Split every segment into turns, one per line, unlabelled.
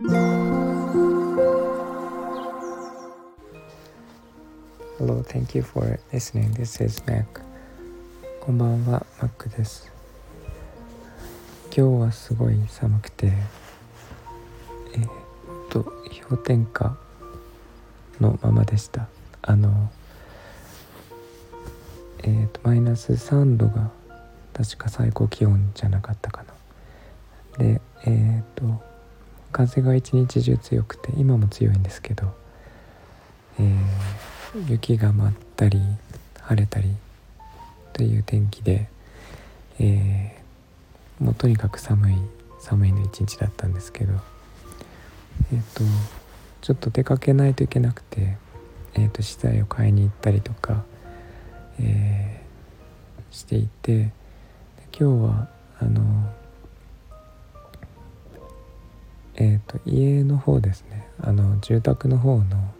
Hello, thank you for listening. This is Mac. こんばんは、Mac です。今日はすごい寒くて、えー、っと、氷点下のままでした。あの、えー、っと、マイナス3度が確か最高気温じゃなかったかな。で、えー、っと、風が一日中強くて今も強いんですけど、えー、雪が舞ったり晴れたりという天気で、えー、もうとにかく寒い寒いの一日だったんですけどえっ、ー、とちょっと出かけないといけなくて、えーと、資材を買いに行ったりとか、えー、していて今日はあのえーと、家の方ですね。あの住宅の方の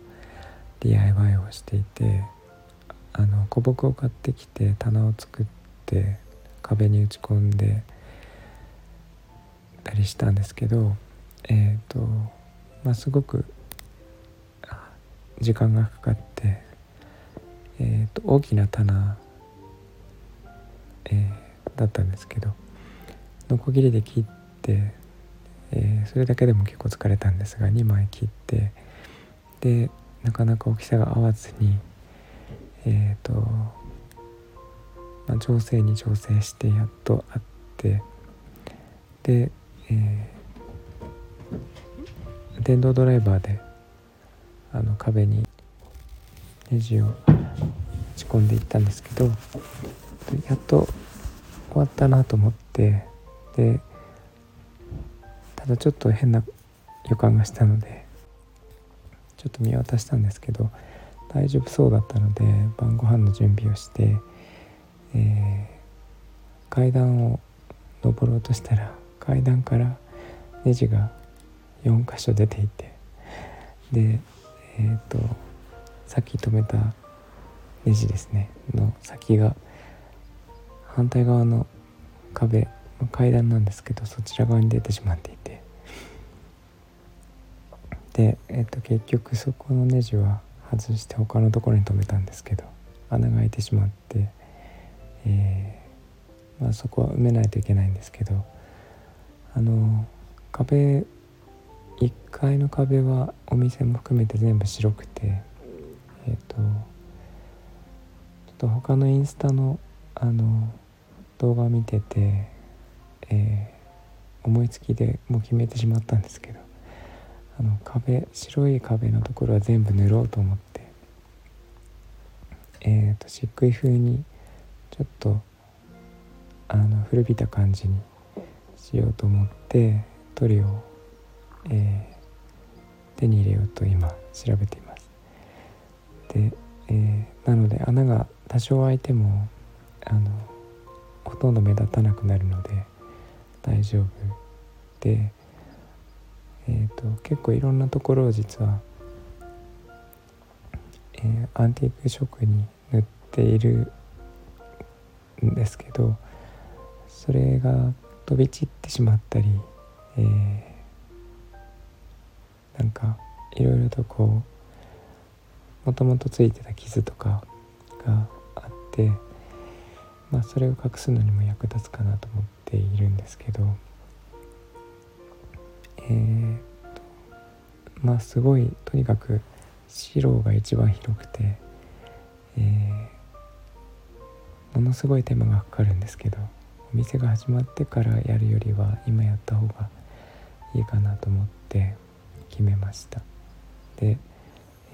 DIY をしていてあの古木を買ってきて棚を作って壁に打ち込んでたりしたんですけどえっ、ー、とまあすごく時間がかかって、えーと、大きな棚、えー、だったんですけどノコギリで切ってえー、それだけでも結構疲れたんですが2枚切って。でなかなか大きさが合わずにえっ、ー、と、まあ、調整に調整してやっとあって。で、えー、電動ドライバーであの壁にネジを打ち込んでいったんですけどやっと終わったなと思って。でだちょっと変な予感がしたのでちょっと見渡したんですけど大丈夫そうだったので晩ご飯の準備をして、えー、階段を登ろうとしたら階段からネジが4箇所出ていてでえっ、ー、とさっき止めたネジですねの先が反対側の壁階段なんですけどそちら側に出てしまっていて。で、えっと、結局そこのネジは外して他のところに留めたんですけど穴が開いてしまって、えー、まあ、そこは埋めないといけないんですけどあの壁1階の壁はお店も含めて全部白くてえっ、とちょっと他のインスタのあの動画を見てて、思いつきでもう決めてしまったんですけどあの壁白い壁のところは全部塗ろうと思ってえっ、ー、と漆喰風にちょっとあの古びた感じにしようと思って塗料を、えー、手に入れようと今調べています。で、えー、なので穴が多少開いてもあのほとんど目立たなくなるので大丈夫。でえーと、結構いろんなところを実は、えー、アンティーク色に塗っているんですけどそれが飛び散ってしまったり、えー、なんかいろいろとこうもともとついてた傷とかがあって、まあ、それを隠すのにも役立つかなと思ってているんですけど。えー、まあすごいとにかく白が一番広くて、えー、ものすごい手間がかかるんですけどお店が始まってからやるよりは今やった方がいいかなと思って決めましたで、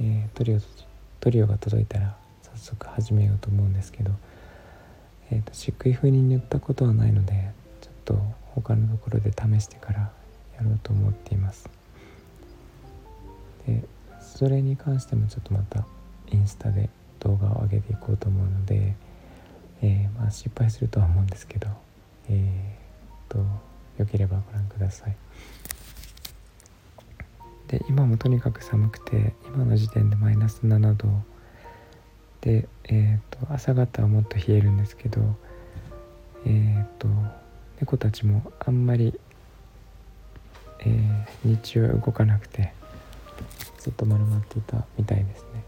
えー、トリオトリオが届いたら早速始めようと思うんですけど、えーと、漆喰風に塗ったことはないのでと他のところで試してからやろうと思っています。でそれに関してもちょっとまたインスタで動画を上げていこうと思うので、えー、まあ、失敗するとは思うんですけどえー、とよければご覧ください。で今もとにかく寒くて今の時点でマイナス7度。で、えーと、朝方はもっと冷えるんですけどえっ、と猫たちもあんまりえー、日中動かなくてずっと丸まっていたみたいですね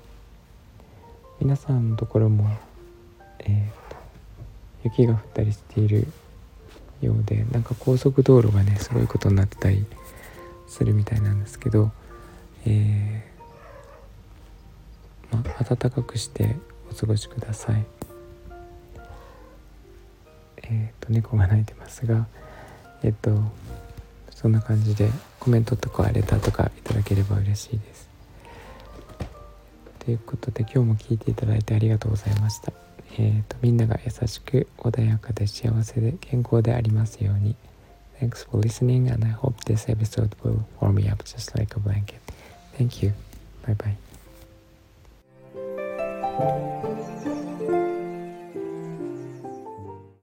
皆さんのところも、えーと、雪が降ったりしているようでなんか高速道路がねすごいことになってたりするみたいなんですけど、えー、まあ、暖かくしてお過ごしください。えっ、と猫が鳴いてますがえっ、とそんな感じでコメントとかレターとかいただければ嬉しいです。ということで今日も聞いていただいてありがとうございました。えーと、みんなが優しく穏やかで幸せで健康でありますように。Thanks for listening and I hope this episode will warm me up just like a blanket. Thank you. Bye bye.